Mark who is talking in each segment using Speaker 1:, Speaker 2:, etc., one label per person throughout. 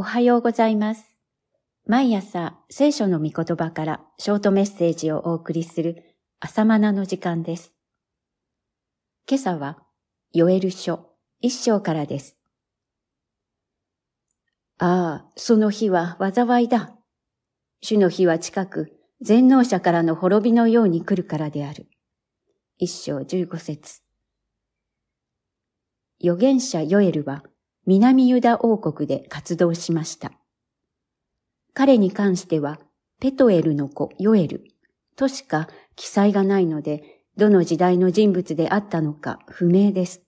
Speaker 1: おはようございます。毎朝聖書の御言葉からショートメッセージをお送りする朝マナの時間です。今朝はヨエル書一章からです。ああ、その日は災いだ。主の日は近く、全能者からの滅びのように来るからである。一章十五節。預言者ヨエルは南ユダ王国で活動しました。彼に関しては、ペトエルの子ヨエルとしか記載がないので、どの時代の人物であったのか不明です。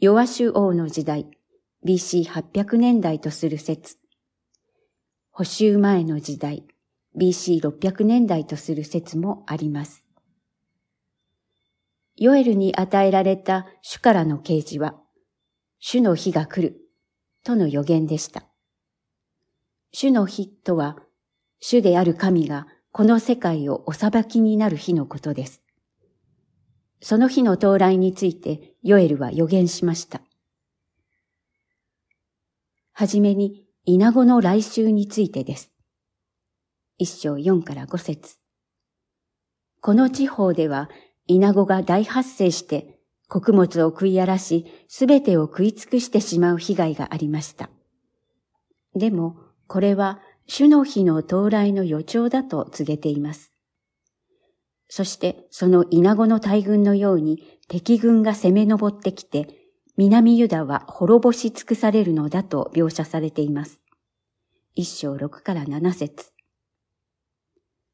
Speaker 1: ヨアシュ王の時代、BC800 年代とする説。補修前の時代、BC600 年代とする説もあります。ヨエルに与えられた主からの啓示は、主の日が来る、との予言でした。主の日とは、主である神がこの世界をお裁きになる日のことです。その日の到来についてヨエルは予言しました。はじめに、稲子の来週についてです。一章四から五節この地方では、稲子が大発生して穀物を食い荒らし、すべてを食い尽くしてしまう被害がありました。でも、これは主の日の到来の予兆だと告げています。そしてその稲子の大軍のように敵軍が攻め上ってきて、南ユダは滅ぼし尽くされるのだと描写されています。一章六から七節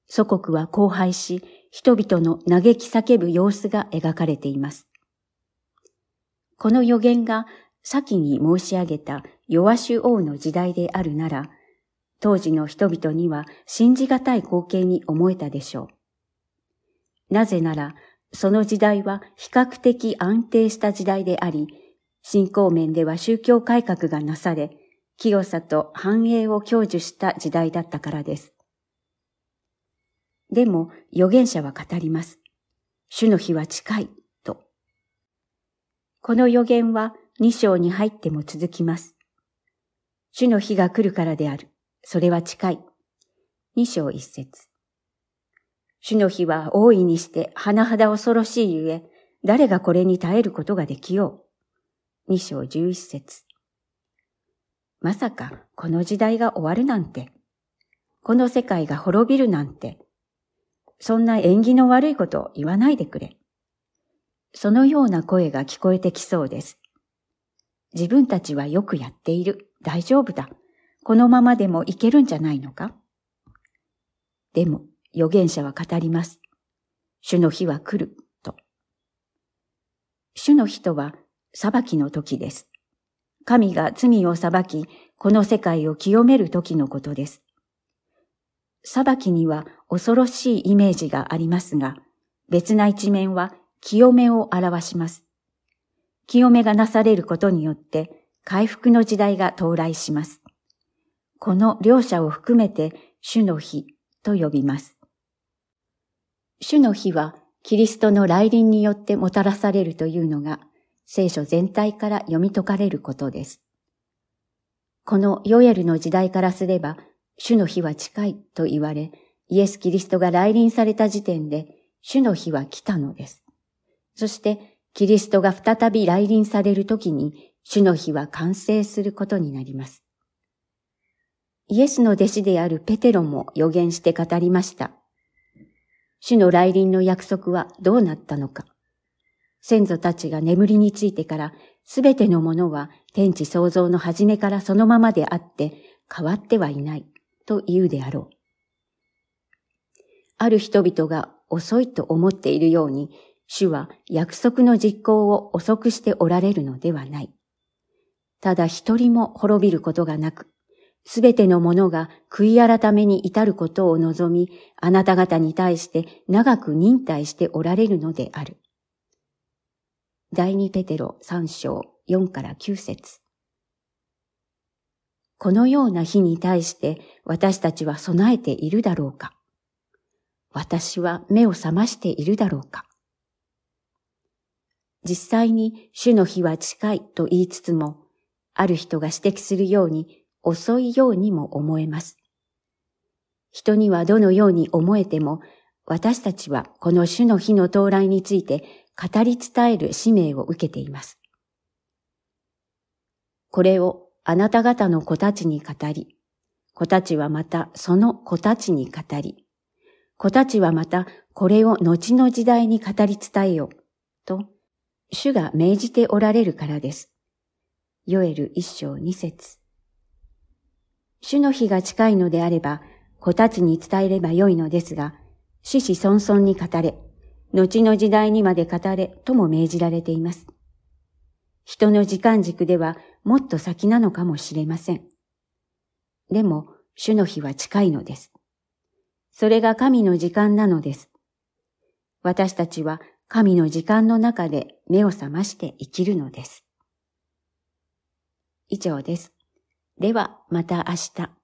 Speaker 1: 祖国は荒廃し、人々の嘆き叫ぶ様子が描かれています。この予言が先に申し上げたヨアシュ王の時代であるなら、当時の人々には信じがたい光景に思えたでしょう。なぜなら、その時代は比較的安定した時代であり、信仰面では宗教改革がなされ、清さと繁栄を享受した時代だったからです。でも預言者は語ります。主の日は近い。この予言は2章に入っても続きます。主の日が来るからである。それは近い。2章1節主の日は大いにして甚だ恐ろしいゆえ、誰がこれに耐えることができよう。2章11節まさかこの時代が終わるなんて、この世界が滅びるなんて、そんな縁起の悪いことを言わないでくれ。そのような声が聞こえてきそうです。自分たちはよくやっている。大丈夫だ。このままでもいけるんじゃないのか？でも、預言者は語ります。主の日は来る、と。主の日とは、裁きの時です。神が罪を裁き、この世界を清める時のことです。裁きには恐ろしいイメージがありますが、別な一面は清めを表します。清めがなされることによって回復の時代が到来します。この両者を含めて主の日と呼びます。主の日はキリストの来臨によってもたらされるというのが聖書全体から読み解かれることです。このヨエルの時代からすれば主の日は近いと言われ、イエス・キリストが来臨された時点で主の日は来たのです。そしてキリストが再び来臨される時に主の日は完成することになります。イエスの弟子であるペテロも予言して語りました。主の来臨の約束はどうなったのか。先祖たちが眠りについてからすべてのものは天地創造の初めからそのままであって変わってはいないと言うであろう。ある人々が遅いと思っているように主は約束の実行を遅くしておられるのではない。ただ一人も滅びることがなく、すべてのものが悔い改めに至ることを望み、あなた方に対して長く忍耐しておられるのである。第二ペテロ三章四から九節このような日に対して私たちは備えているだろうか私は目を覚ましているだろうか実際に主の日は近いと言いつつも、ある人が指摘するように、遅いようにも思えます。人にはどのように思えても、私たちはこの主の日の到来について語り伝える使命を受けています。これをあなた方の子たちに語り、子たちはまたその子たちに語り、子たちはまたこれを後の時代に語り伝えよ、と、主が命じておられるからです。ヨエル一章二節主の日が近いのであれば、子たちに伝えればよいのですが、死死孫孫に語れ、後の時代にまで語れとも命じられています。人の時間軸ではもっと先なのかもしれません。でも、主の日は近いのです。それが神の時間なのです。私たちは神の時間の中で目を覚まして生きるのです。以上です。ではまた明日。